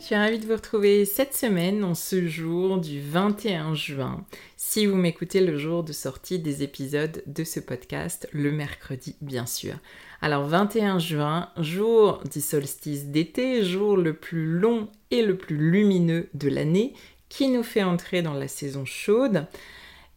Je suis ravie de vous retrouver cette semaine en ce jour du 21 juin. Si vous m'écoutez le jour de sortie des épisodes de ce podcast, le mercredi bien sûr. Alors 21 juin, jour du solstice d'été, jour le plus long et le plus lumineux de l'année qui nous fait entrer dans la saison chaude.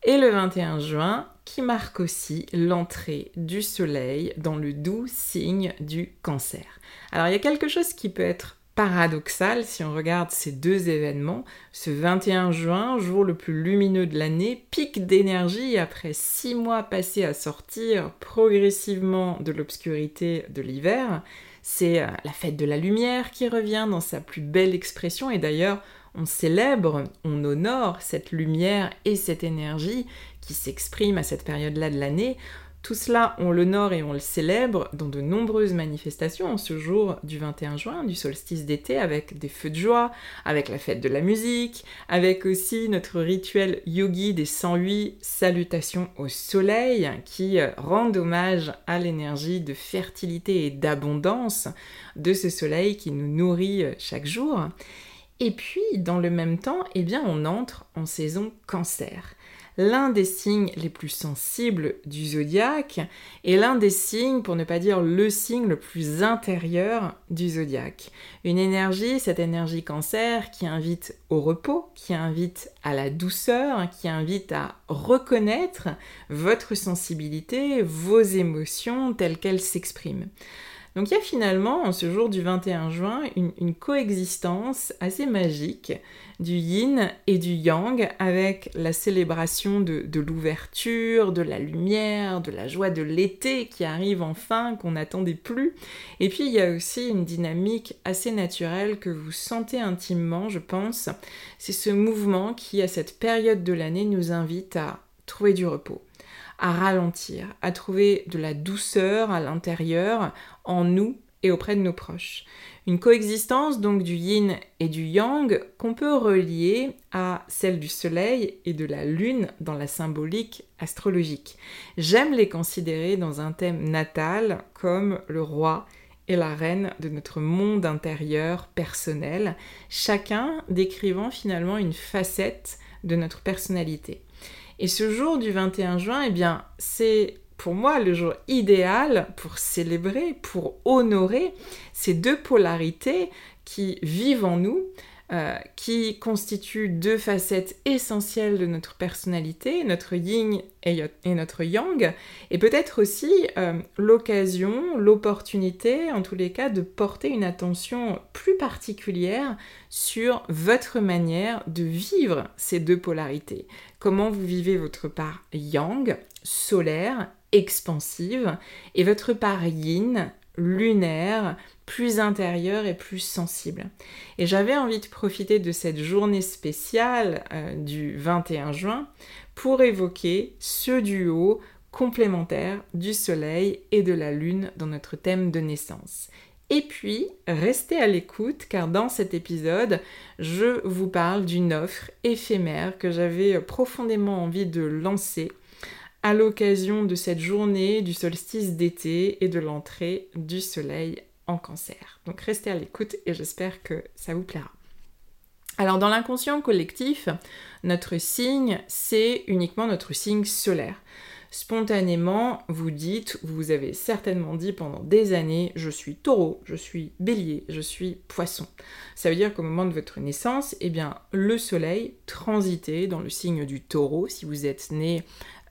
Et le 21 juin qui marque aussi l'entrée du soleil dans le doux signe du cancer. Alors il y a quelque chose qui peut être paradoxal si on regarde ces deux événements. Ce 21 juin, jour le plus lumineux de l'année, pic d'énergie après six mois passés à sortir progressivement de l'obscurité de l'hiver. C'est euh, la fête de la lumière qui revient dans sa plus belle expression et d'ailleurs on célèbre, on honore cette lumière et cette énergie qui s'exprime à cette période-là de l'année tout cela, on l'honore et on le célèbre dans de nombreuses manifestations en ce jour du 21 juin, du solstice d'été, avec des feux de joie, avec la fête de la musique, avec aussi notre rituel yogi des 108 salutations au soleil qui euh, rendent hommage à l'énergie de fertilité et d'abondance de ce soleil qui nous nourrit euh, chaque jour. Et puis, dans le même temps, eh bien, on entre en saison cancer l'un des signes les plus sensibles du zodiaque et l'un des signes, pour ne pas dire le signe le plus intérieur du zodiaque. Une énergie, cette énergie cancer, qui invite au repos, qui invite à la douceur, qui invite à reconnaître votre sensibilité, vos émotions telles qu'elles s'expriment. Donc il y a finalement, en ce jour du 21 juin, une, coexistence assez magique du yin et du yang avec la célébration de, l'ouverture, de la lumière, de la joie de l'été qui arrive enfin, qu'on n'attendait plus. Et puis il y a aussi une dynamique assez naturelle que vous sentez intimement, je pense. C'est ce mouvement qui, à cette période de l'année, nous invite à trouver du repos à ralentir, à trouver de la douceur à l'intérieur, en nous et auprès de nos proches. Une coexistence donc du yin et du yang qu'on peut relier à celle du soleil et de la lune dans la symbolique astrologique. J'aime les considérer dans un thème natal comme le roi et la reine de notre monde intérieur personnel, chacun décrivant finalement une facette de notre personnalité. Et ce jour du 21 juin, eh bien, c'est pour moi le jour idéal pour célébrer, pour honorer ces deux polarités qui vivent en nous, euh, qui constituent deux facettes essentielles de notre personnalité, notre yin et, notre yang, et peut-être aussi euh, l'occasion, l'opportunité, en tous les cas, de porter une attention plus particulière sur votre manière de vivre ces deux polarités. Comment vous vivez votre part yang, solaire, expansive, et votre part yin, lunaire, plus intérieur et plus sensible. Et j'avais envie de profiter de cette journée spéciale euh, du 21 juin pour évoquer ce duo complémentaire du Soleil et de la Lune dans notre thème de naissance. Et puis, restez à l'écoute car dans cet épisode, je vous parle d'une offre éphémère que j'avais profondément envie de lancer à l'occasion de cette journée du solstice d'été et de l'entrée du soleil en cancer. Donc restez à l'écoute et j'espère que ça vous plaira. Alors dans l'inconscient collectif, notre signe, c'est uniquement notre signe solaire. Spontanément, vous dites, vous avez certainement dit pendant des années, je suis taureau, je suis bélier, je suis poisson. Ça veut dire qu'au moment de votre naissance, eh bien, le soleil transitait dans le signe du taureau, si vous êtes né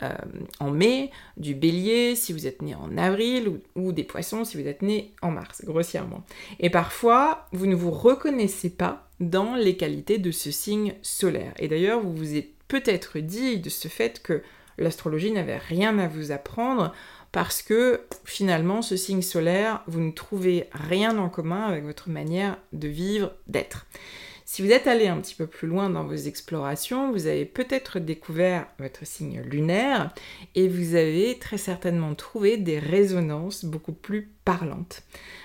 euh, en mai, du bélier si vous êtes né en avril, ou, des poissons si vous êtes né en mars, grossièrement. Et parfois, vous ne vous reconnaissez pas dans les qualités de ce signe solaire. Et d'ailleurs, vous vous êtes peut-être dit de ce fait que l'astrologie n'avait rien à vous apprendre parce que finalement, ce signe solaire, vous ne trouvez rien en commun avec votre manière de vivre, d'être. Si vous êtes allé un petit peu plus loin dans vos explorations, vous avez peut-être découvert votre signe lunaire et vous avez très certainement trouvé des résonances beaucoup plus parlantes.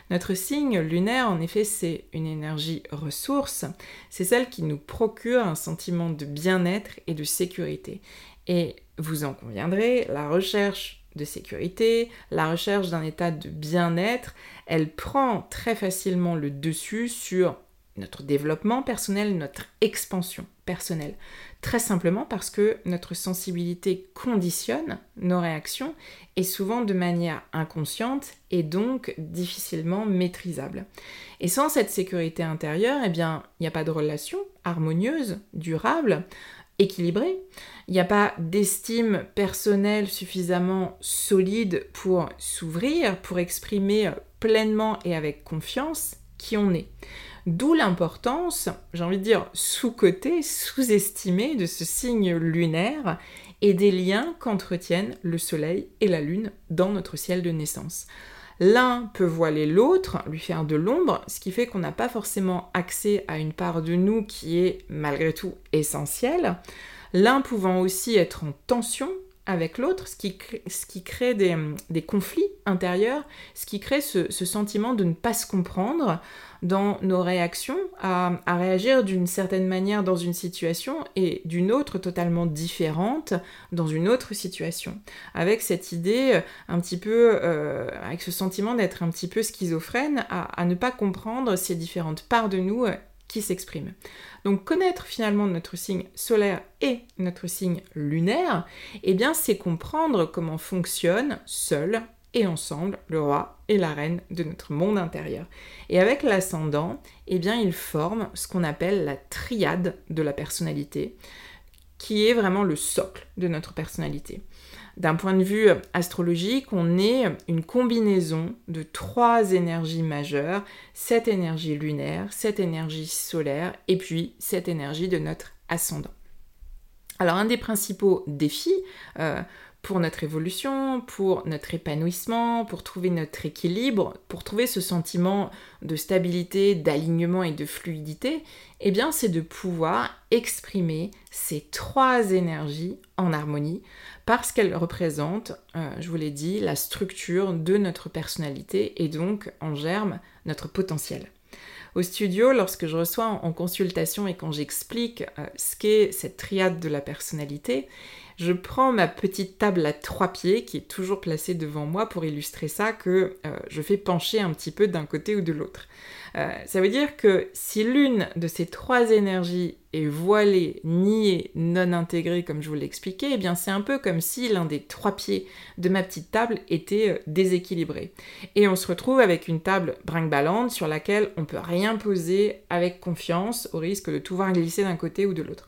Notre signe lunaire, en effet, c'est une énergie ressource, c'est celle qui nous procure un sentiment de bien-être et de sécurité. Et vous en conviendrez, la recherche de sécurité, la recherche d'un état de bien-être, elle prend très facilement le dessus sur notre développement personnel, notre expansion personnelle. Très simplement parce que notre sensibilité conditionne nos réactions et souvent de manière inconsciente et donc difficilement maîtrisable. Et sans cette sécurité intérieure, eh bien, il n'y a pas de relation harmonieuse, durable, équilibrée. Il n'y a pas d'estime personnelle suffisamment solide pour s'ouvrir, pour exprimer pleinement et avec confiance qui on est. D'où l'importance, j'ai envie de dire, sous-cotée, sous-estimée de ce signe lunaire et des liens qu'entretiennent le Soleil et la Lune dans notre ciel de naissance. L'un peut voiler l'autre, lui faire de l'ombre, ce qui fait qu'on n'a pas forcément accès à une part de nous qui est malgré tout essentielle. L'un pouvant aussi être en tension avec l'autre, ce qui, ce qui crée des, conflits intérieurs, ce qui crée ce, sentiment de ne pas se comprendre dans nos réactions, à, réagir d'une certaine manière dans une situation et d'une autre totalement différente dans une autre situation. Avec cette idée euh, un petit peu, euh, avec ce sentiment d'être un petit peu schizophrène, à, ne pas comprendre ces différentes parts de nous euh, qui s'expriment. Donc connaître finalement notre signe solaire et notre signe lunaire, eh bien c'est comprendre comment fonctionne seul et ensemble le roi et la reine de notre monde intérieur. Et avec l'ascendant, eh bien il forme ce qu'on appelle la triade de la personnalité, qui est vraiment le socle de notre personnalité. D'un point de vue astrologique, on est une combinaison de trois énergies majeures, cette énergie lunaire, cette énergie solaire et puis cette énergie de notre ascendant. Alors un des principaux défis euh, pour notre évolution, pour notre épanouissement, pour trouver notre équilibre, pour trouver ce sentiment de stabilité, d'alignement et de fluidité, eh bien c'est de pouvoir exprimer ces trois énergies en harmonie parce qu'elles représentent, euh, je vous l'ai dit, la structure de notre personnalité et donc en germe notre potentiel. Au studio, lorsque je reçois en, consultation et quand j'explique euh, ce qu'est cette triade de la personnalité, je prends ma petite table à trois pieds qui est toujours placée devant moi pour illustrer ça que euh, je fais pencher un petit peu d'un côté ou de l'autre. Euh, ça veut dire que si l'une de ces trois énergies est voilée, niée, non intégrée, comme je vous l'ai expliqué, eh bien c'est un peu comme si l'un des trois pieds de ma petite table était euh, déséquilibré. Et on se retrouve avec une table brinque-ballante sur laquelle on peut rien poser avec confiance au risque de tout voir glisser d'un côté ou de l'autre.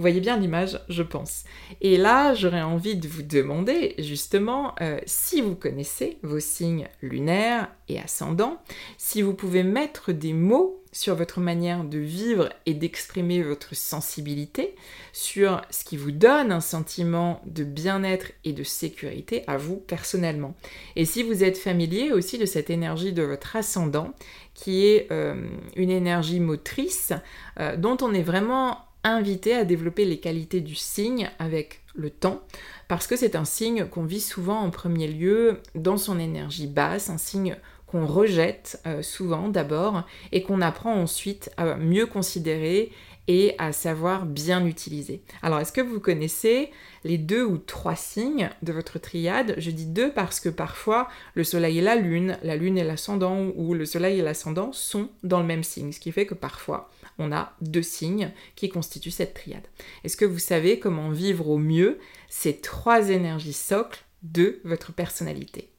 Vous voyez bien l'image, je pense. Et là, j'aurais envie de vous demander justement euh, si vous connaissez vos signes lunaires et ascendants, si vous pouvez mettre des mots sur votre manière de vivre et d'exprimer votre sensibilité, sur ce qui vous donne un sentiment de bien-être et de sécurité à vous personnellement. Et si vous êtes familier aussi de cette énergie de votre ascendant, qui est euh, une énergie motrice euh, dont on est vraiment invité à développer les qualités du signe avec le temps, parce que c'est un signe qu'on vit souvent en premier lieu dans son énergie basse, un signe qu'on rejette euh, souvent d'abord et qu'on apprend ensuite à mieux considérer et à savoir bien utiliser. Alors, est-ce que vous connaissez les deux ou trois signes de votre triade? Je dis deux parce que parfois le soleil et la lune, la lune et l'ascendant ou le soleil et l'ascendant sont dans le même signe, ce qui fait que parfois on a deux signes qui constituent cette triade. Est-ce que vous savez comment vivre au mieux ces trois énergies socles de votre personnalité?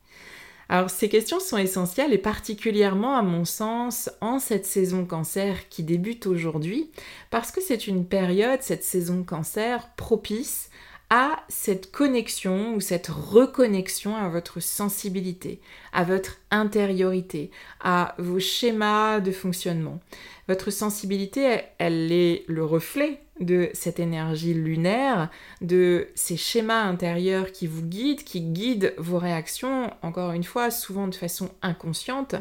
Alors ces questions sont essentielles et particulièrement à mon sens en cette saison cancer qui débute aujourd'hui parce que c'est une période, cette saison cancer, propice à cette connexion ou cette reconnexion à votre sensibilité, à votre intériorité, à vos schémas de fonctionnement. Votre sensibilité, elle est le reflet de cette énergie lunaire, de ces schémas intérieurs qui vous guident, qui guident vos réactions, encore une fois, souvent de façon inconsciente.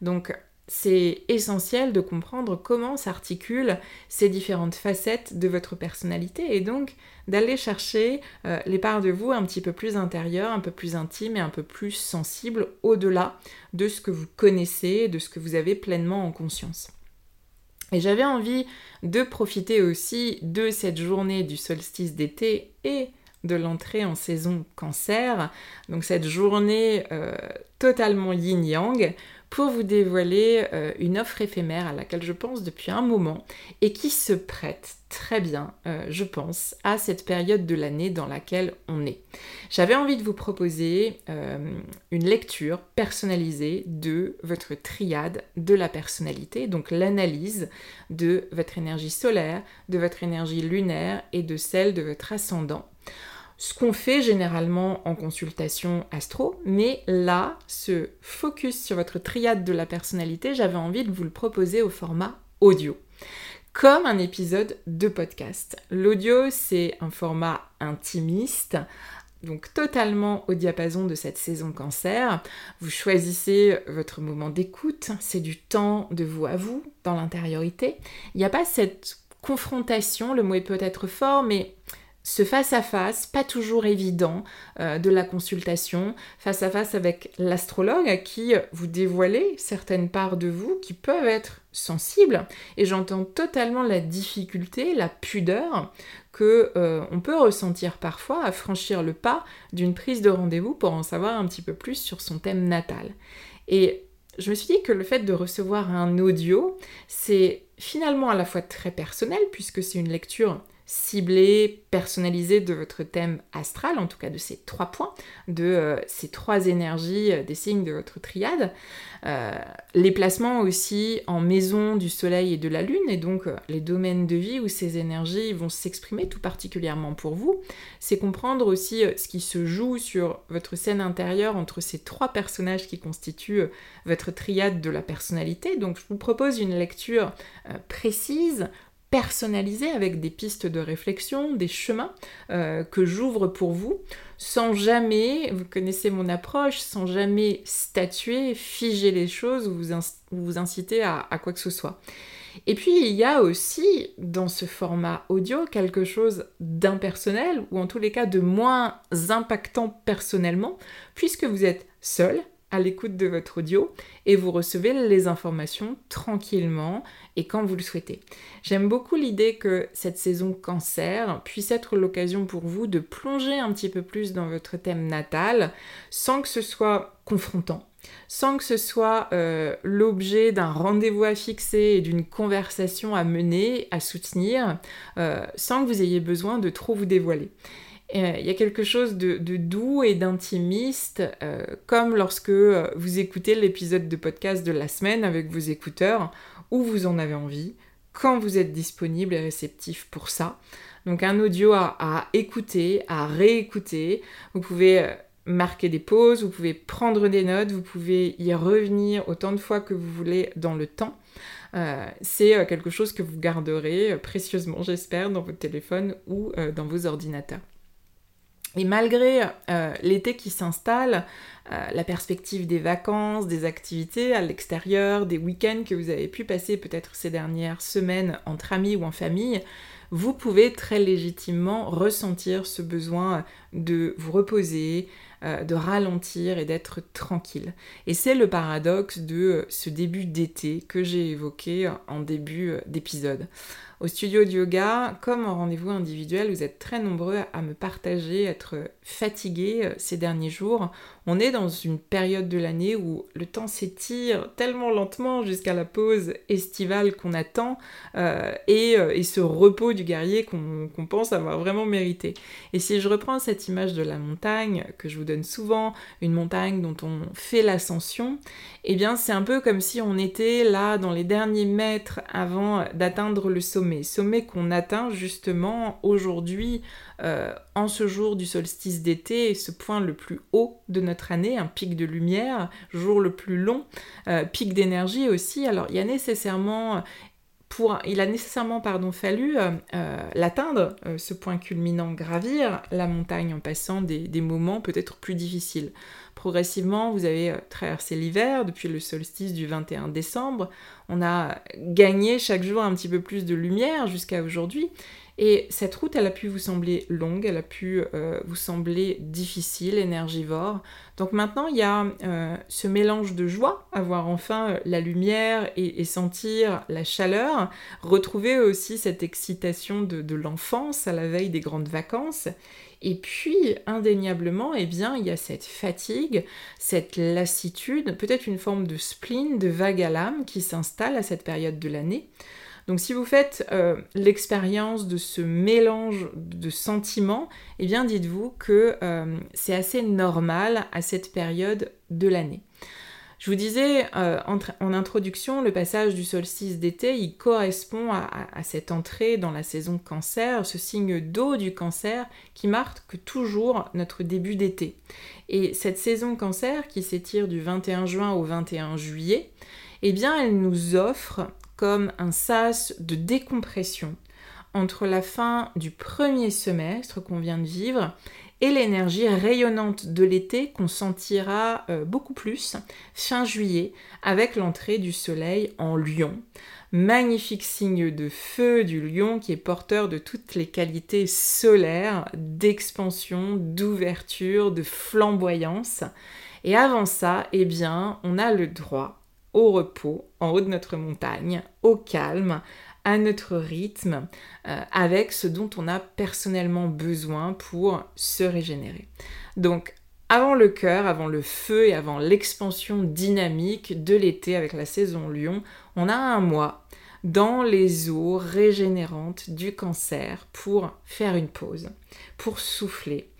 Donc c'est essentiel de comprendre comment s'articulent ces différentes facettes de votre personnalité et donc d'aller chercher euh, les parts de vous un petit peu plus intérieures, un peu plus intimes et un peu plus sensibles au-delà de ce que vous connaissez, de ce que vous avez pleinement en conscience. Et j'avais envie de profiter aussi de cette journée du solstice d'été et de l'entrée en saison cancer, donc cette journée euh, totalement yin-yang, pour vous dévoiler euh, une offre éphémère à laquelle je pense depuis un moment et qui se prête très bien, euh, je pense, à cette période de l'année dans laquelle on est. J'avais envie de vous proposer une lecture personnalisée de votre triade de la personnalité, donc l'analyse de votre énergie solaire, de votre énergie lunaire et de celle de votre ascendant ce qu'on fait généralement en consultation astro, mais là, ce focus sur votre triade de la personnalité, j'avais envie de vous le proposer au format audio, comme un épisode de podcast. L'audio, c'est un format intimiste, donc totalement au diapason de cette saison cancer. Vous choisissez votre moment d'écoute, c'est du temps de vous à vous, dans l'intériorité. Il n'y a pas cette confrontation, le mot est peut-être fort, mais ce face-à-face, pas toujours évident, euh, de la consultation, face-à-face avec l'astrologue qui vous dévoilez certaines parts de vous qui peuvent être sensibles. Et j'entends totalement la difficulté, la pudeur que euh, on peut ressentir parfois à franchir le pas d'une prise de rendez-vous pour en savoir un petit peu plus sur son thème natal. Et je me suis dit que le fait de recevoir un audio, c'est finalement à la fois très personnel puisque c'est une lecture ciblé, personnalisé de votre thème astral, en tout cas de ces trois points, de euh, ces trois énergies euh, des signes de votre triade. Euh, les placements aussi en maison du soleil et de la lune, et donc les domaines de vie où ces énergies vont s'exprimer tout particulièrement pour vous. C'est comprendre aussi ce qui se joue sur votre scène intérieure entre ces trois personnages qui constituent votre triade de la personnalité. Donc je vous propose une lecture précise, personnalisé avec des pistes de réflexion, des chemins euh, que j'ouvre pour vous, sans jamais, vous connaissez mon approche, sans jamais statuer, figer les choses ou vous, vous inciter à, à quoi que ce soit. Et puis il y a aussi dans ce format audio quelque chose d'impersonnel ou en tous les cas de moins impactant personnellement puisque vous êtes seul à l'écoute de votre audio et vous recevez les informations tranquillement et quand vous le souhaitez. J'aime beaucoup l'idée que cette saison cancer puisse être l'occasion pour vous de plonger un petit peu plus dans votre thème natal sans que ce soit confrontant, sans que ce soit euh, l'objet d'un rendez-vous à fixer et d'une conversation à mener, à soutenir, euh, sans que vous ayez besoin de trop vous dévoiler. Euh, il y a quelque chose de, doux et d'intimiste, euh, comme lorsque euh, vous écoutez l'épisode de podcast de la semaine avec vos écouteurs, où vous en avez envie, quand vous êtes disponible et réceptif pour ça. Donc un audio à, écouter, à réécouter. Vous pouvez marquer des pauses, vous pouvez prendre des notes, vous pouvez y revenir autant de fois que vous voulez dans le temps. c'est quelque chose que vous garderez précieusement, j'espère, dans votre téléphone ou dans vos ordinateurs. Et malgré euh, l'été qui s'installe, euh, la perspective des vacances, des activités à l'extérieur, des week-ends que vous avez pu passer peut-être ces dernières semaines entre amis ou en famille, vous pouvez très légitimement ressentir ce besoin de vous reposer, euh, de ralentir et d'être tranquille. Et c'est le paradoxe de ce début d'été que j'ai évoqué en début d'épisode. Au studio de yoga, comme en rendez-vous individuel, vous êtes très nombreux à me partager être fatigués euh, ces derniers jours. On est dans une période de l'année où le temps s'étire tellement lentement jusqu'à la pause estivale qu'on attend euh, euh, et, ce repos du guerrier qu'on pense avoir vraiment mérité. Et si je reprends cette image de la montagne que je vous donne souvent, une montagne dont on fait l'ascension, eh bien c'est un peu comme si on était là dans les derniers mètres avant d'atteindre le sommet. Sommet qu'on atteint justement aujourd'hui euh, en ce jour du solstice d'été, ce point le plus haut de notre année, un pic de lumière, jour le plus long, euh, pic d'énergie aussi. Alors il y a nécessairement il a nécessairement fallu euh, l'atteindre, ce point culminant, gravir la montagne en passant des moments peut-être plus difficiles. Progressivement, vous avez traversé l'hiver depuis le solstice du 21 décembre. On a gagné chaque jour un petit peu plus de lumière jusqu'à aujourd'hui. Et cette route, elle a pu vous sembler longue, elle a pu euh, vous sembler difficile, énergivore. Donc maintenant, il y a euh, ce mélange de joie, avoir enfin euh, la lumière et, sentir la chaleur, retrouver aussi cette excitation de, l'enfance à la veille des grandes vacances. Et puis, indéniablement, eh bien, il y a cette fatigue, cette lassitude, peut-être une forme de spleen, de vague à l'âme qui s'installe à cette période de l'année. Donc si vous faites euh, l'expérience de ce mélange de sentiments, eh bien dites-vous que euh, c'est assez normal à cette période de l'année. Je vous disais euh, en, introduction, le passage du solstice d'été, il correspond à, à, cette entrée dans la saison cancer, ce signe d'eau du cancer qui marque toujours notre début d'été. Et cette saison cancer qui s'étire du 21 juin au 21 juillet, eh bien elle nous offre un sas de décompression entre la fin du premier semestre qu'on vient de vivre et l'énergie rayonnante de l'été qu'on sentira euh, beaucoup plus fin juillet avec l'entrée du soleil en lion. Magnifique signe de feu du lion qui est porteur de toutes les qualités solaires, d'expansion, d'ouverture, de flamboyance. Et avant ça, eh bien, on a le droit au repos, en haut de notre montagne, au calme, à notre rythme, euh, avec ce dont on a personnellement besoin pour se régénérer. Donc, avant le cœur, avant le feu et avant l'expansion dynamique de l'été avec la saison lion, on a un mois dans les eaux régénérantes du cancer pour faire une pause, pour souffler,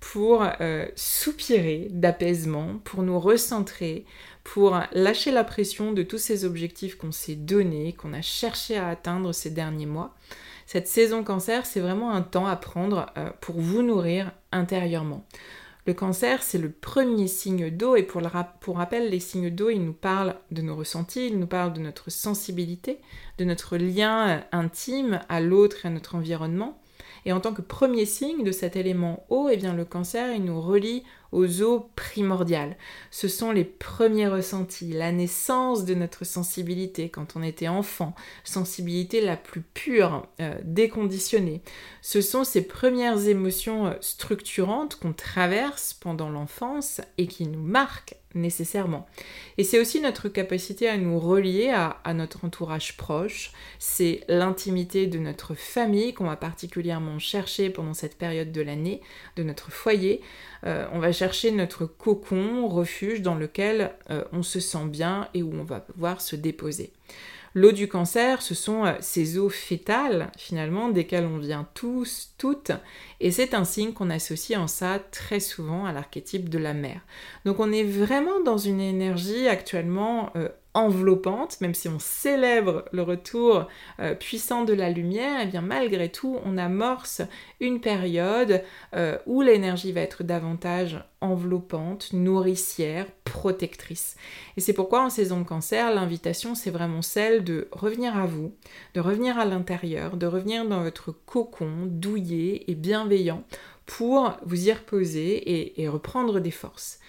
pour euh, soupirer d'apaisement, pour nous recentrer, pour lâcher la pression de tous ces objectifs qu'on s'est donnés, qu'on a cherché à atteindre ces derniers mois. Cette saison cancer, c'est vraiment un temps à prendre euh, pour vous nourrir intérieurement. Le cancer, c'est le premier signe d'eau et pour, rappel, les signes d'eau, ils nous parlent de nos ressentis, ils nous parlent de notre sensibilité, de notre lien euh, intime à l'autre et à notre environnement. Et en tant que premier signe de cet élément eau, eh bien le cancer, il nous relie aux eaux primordiales. Ce sont les premiers ressentis, la naissance de notre sensibilité quand on était enfant, sensibilité la plus pure, euh, déconditionnée. Ce sont ces premières émotions euh, structurantes qu'on traverse pendant l'enfance et qui nous marquent nécessairement. Et c'est aussi notre capacité à nous relier à, notre entourage proche, c'est l'intimité de notre famille qu'on va particulièrement chercher pendant cette période de l'année, de notre foyer. Euh, on va chercher notre cocon, refuge dans lequel euh, on se sent bien et où on va pouvoir se déposer. L'eau du cancer, ce sont euh, ces eaux fétales, finalement, desquelles on vient tous, toutes, et c'est un signe qu'on associe en ça très souvent à l'archétype de la mer. Donc on est vraiment dans une énergie actuellement enveloppante, même si on célèbre le retour euh, puissant de la lumière, et eh bien malgré tout, on amorce une période euh, où l'énergie va être davantage enveloppante, nourricière, protectrice. Et c'est pourquoi en saison de cancer, l'invitation, c'est vraiment celle de revenir à vous, de revenir à l'intérieur, de revenir dans votre cocon douillet et bienveillant pour vous y reposer et reprendre des forces.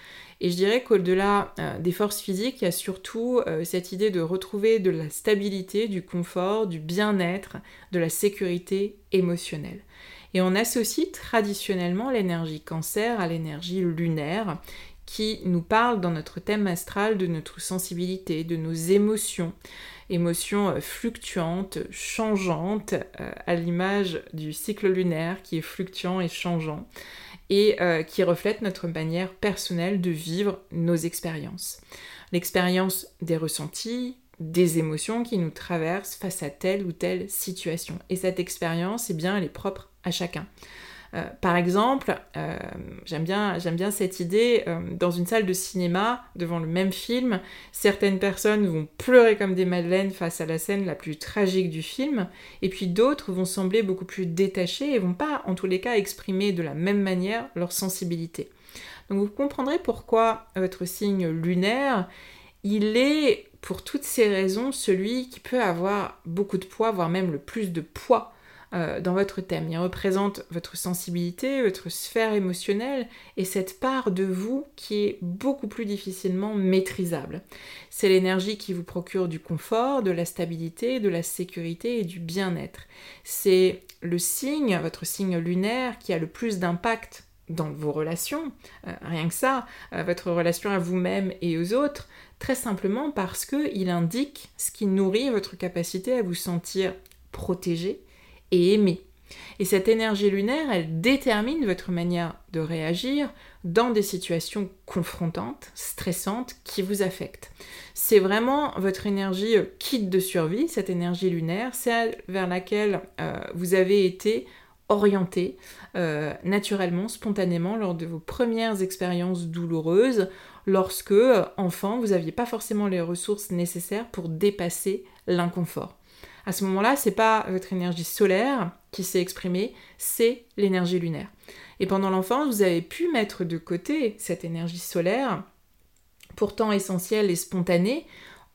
Et je dirais qu'au-delà euh, des forces physiques, il y a surtout euh, cette idée de retrouver de la stabilité, du confort, du bien-être, de la sécurité émotionnelle. Et on associe traditionnellement l'énergie cancer à l'énergie lunaire qui nous parle dans notre thème astral de notre sensibilité, de nos émotions, émotions euh, fluctuantes, changeantes, euh, à l'image du cycle lunaire qui est fluctuant et changeant, et euh, qui reflète notre manière personnelle de vivre nos expériences. L'expérience des ressentis, des émotions qui nous traversent face à telle ou telle situation. Et cette expérience, eh bien, elle est propre à chacun. Euh, par exemple, euh, j'aime bien, cette idée, euh, dans une salle de cinéma, devant le même film, certaines personnes vont pleurer comme des madeleines face à la scène la plus tragique du film, et puis d'autres vont sembler beaucoup plus détachées et vont pas, en tous les cas, exprimer de la même manière leur sensibilité. Donc vous comprendrez pourquoi votre signe lunaire, il est, pour toutes ces raisons, celui qui peut avoir beaucoup de poids, voire même le plus de poids euh, dans votre thème. Il représente votre sensibilité, votre sphère émotionnelle et cette part de vous qui est beaucoup plus difficilement maîtrisable. C'est l'énergie qui vous procure du confort, de la stabilité, de la sécurité et du bien-être. C'est le signe, votre signe lunaire, qui a le plus d'impact dans vos relations, euh, rien que ça, euh, votre relation à vous-même et aux autres, très simplement parce qu'il indique ce qui nourrit votre capacité à vous sentir protégé, et aimer. Et cette énergie lunaire, elle détermine votre manière de réagir dans des situations confrontantes, stressantes, qui vous affectent. C'est vraiment votre énergie euh, kit de survie, cette énergie lunaire, celle vers laquelle euh, vous avez été orienté euh, naturellement, spontanément, lors de vos premières expériences douloureuses, lorsque, enfant, vous n'aviez pas forcément les ressources nécessaires pour dépasser l'inconfort. À ce moment-là, c'est pas votre énergie solaire qui s'est exprimée, c'est l'énergie lunaire. Et pendant l'enfance, vous avez pu mettre de côté cette énergie solaire, pourtant essentielle et spontanée,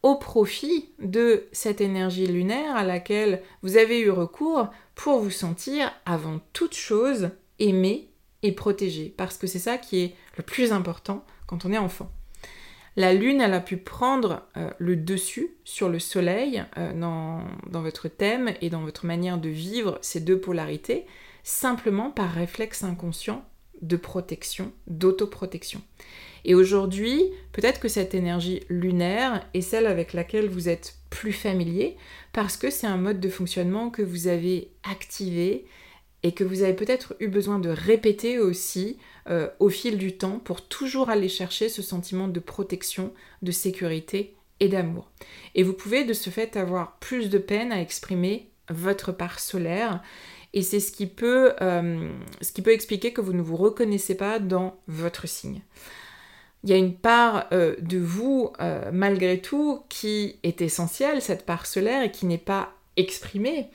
au profit de cette énergie lunaire à laquelle vous avez eu recours pour vous sentir avant toute chose aimé et protégé. Parce que c'est ça qui est le plus important quand on est enfant. La Lune, elle a pu prendre euh, le dessus sur le Soleil euh, dans, dans, votre thème et dans votre manière de vivre ces deux polarités, simplement par réflexe inconscient de protection, d'autoprotection. Et aujourd'hui, peut-être que cette énergie lunaire est celle avec laquelle vous êtes plus familier, parce que c'est un mode de fonctionnement que vous avez activé et que vous avez peut-être eu besoin de répéter aussi euh, au fil du temps pour toujours aller chercher ce sentiment de protection, de sécurité et d'amour. Et vous pouvez de ce fait avoir plus de peine à exprimer votre part solaire et c'est ce, qui peut, euh, expliquer que vous ne vous reconnaissez pas dans votre signe. Il y a une part euh, de vous, malgré tout, qui est essentielle, cette part solaire, et qui n'est pas exprimée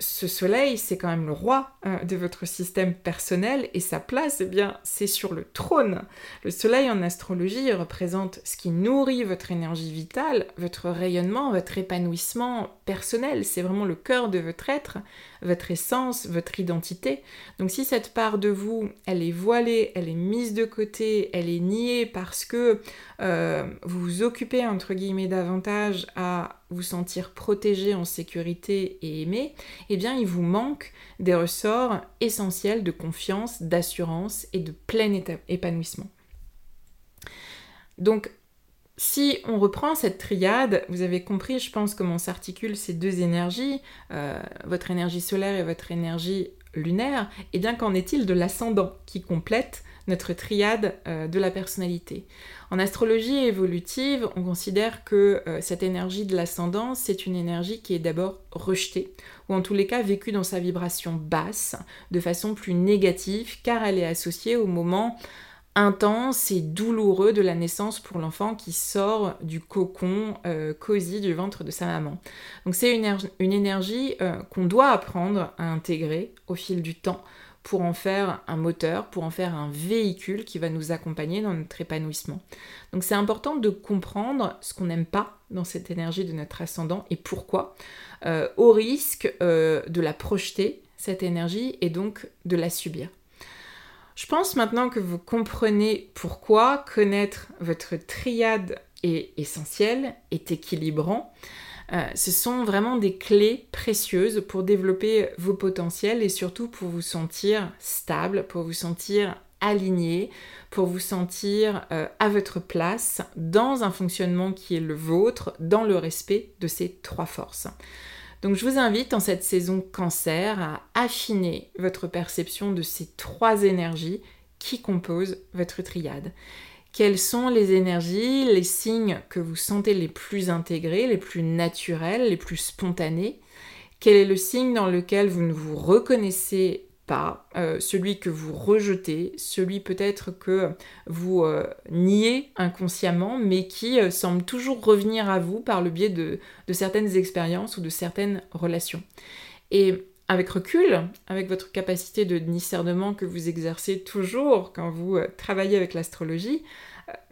ce soleil, c'est quand même le roi euh, de votre système personnel et sa place, eh bien, c'est sur le trône. Le soleil en astrologie représente ce qui nourrit votre énergie vitale, votre rayonnement, votre épanouissement personnel. C'est vraiment le cœur de votre être, votre essence, votre identité. Donc si cette part de vous, elle est voilée, elle est mise de côté, elle est niée parce que euh, vous vous occupez, entre guillemets, davantage à vous sentir protégé, en sécurité et aimé, eh bien il vous manque des ressorts essentiels de confiance, d'assurance et de plein épanouissement. Donc si on reprend cette triade, vous avez compris, je pense, comment s'articulent ces deux énergies, euh, votre énergie solaire et votre énergie lunaire, et bien qu'en est-il de l'ascendant qui complète notre triade euh, de la personnalité En astrologie évolutive, on considère que euh, cette énergie de l'ascendant, c'est une énergie qui est d'abord rejetée, ou en tous les cas vécue dans sa vibration basse, de façon plus négative, car elle est associée au moment intense et douloureux de la naissance pour l'enfant qui sort du cocon euh, cosy du ventre de sa maman. Donc c'est une, énergie qu'on doit apprendre à intégrer au fil du temps pour en faire un moteur, pour en faire un véhicule qui va nous accompagner dans notre épanouissement. Donc c'est important de comprendre ce qu'on n'aime pas dans cette énergie de notre ascendant et pourquoi, euh, au risque de la projeter, cette énergie, et donc de la subir. Je pense maintenant que vous comprenez pourquoi connaître votre triade est essentiel, est équilibrant. Euh, ce sont vraiment des clés précieuses pour développer vos potentiels et surtout pour vous sentir stable, pour vous sentir aligné, pour vous sentir euh, à votre place dans un fonctionnement qui est le vôtre, dans le respect de ces trois forces. Donc je vous invite en cette saison cancer à affiner votre perception de ces trois énergies qui composent votre triade. Quelles sont les énergies, les signes que vous sentez les plus intégrés, les plus naturels, les plus spontanés? Quel est le signe dans lequel vous ne vous reconnaissez pas, euh, celui que vous rejetez, celui peut-être que vous euh, niez inconsciemment, mais qui euh, semble toujours revenir à vous par le biais de, certaines expériences ou de certaines relations? Avec recul, avec votre capacité de discernement que vous exercez toujours quand vous travaillez avec l'astrologie,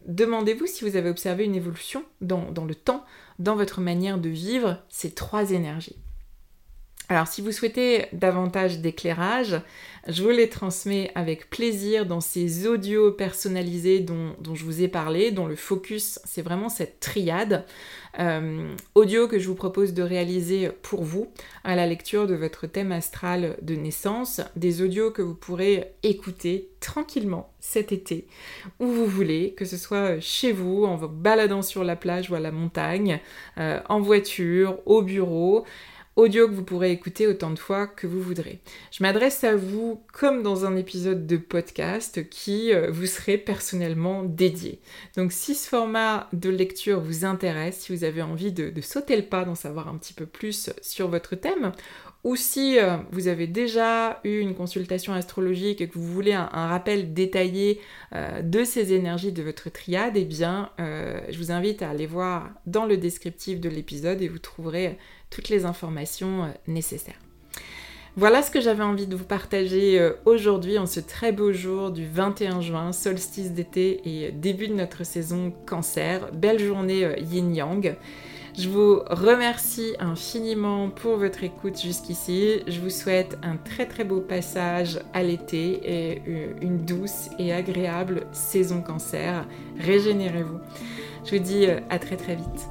demandez-vous si vous avez observé une évolution dans, dans le temps, dans votre manière de vivre ces trois énergies. Alors si vous souhaitez davantage d'éclairage, je vous les transmets avec plaisir dans ces audios personnalisés dont, je vous ai parlé, dont le focus c'est vraiment cette triade. Euh, audio que je vous propose de réaliser pour vous à la lecture de votre thème astral de naissance, des audios que vous pourrez écouter tranquillement cet été, où vous voulez, que ce soit chez vous, en vous baladant sur la plage ou à la montagne, euh, en voiture, au bureau audio que vous pourrez écouter autant de fois que vous voudrez. Je m'adresse à vous comme dans un épisode de podcast qui euh, vous serait personnellement dédié. Donc si ce format de lecture vous intéresse, si vous avez envie de, sauter le pas, d'en savoir un petit peu plus sur votre thème, ou si euh, vous avez déjà eu une consultation astrologique et que vous voulez un, rappel détaillé euh, de ces énergies de votre triade, eh bien, je vous invite à aller voir dans le descriptif de l'épisode et vous trouverez toutes les informations euh, nécessaires. Voilà ce que j'avais envie de vous partager euh, aujourd'hui en ce très beau jour du 21 juin, solstice d'été et début de notre saison cancer. Belle journée euh, yin-yang. Je vous remercie infiniment pour votre écoute jusqu'ici. Je vous souhaite un très très beau passage à l'été et une douce et agréable saison cancer. Régénérez-vous. Je vous dis à très très vite.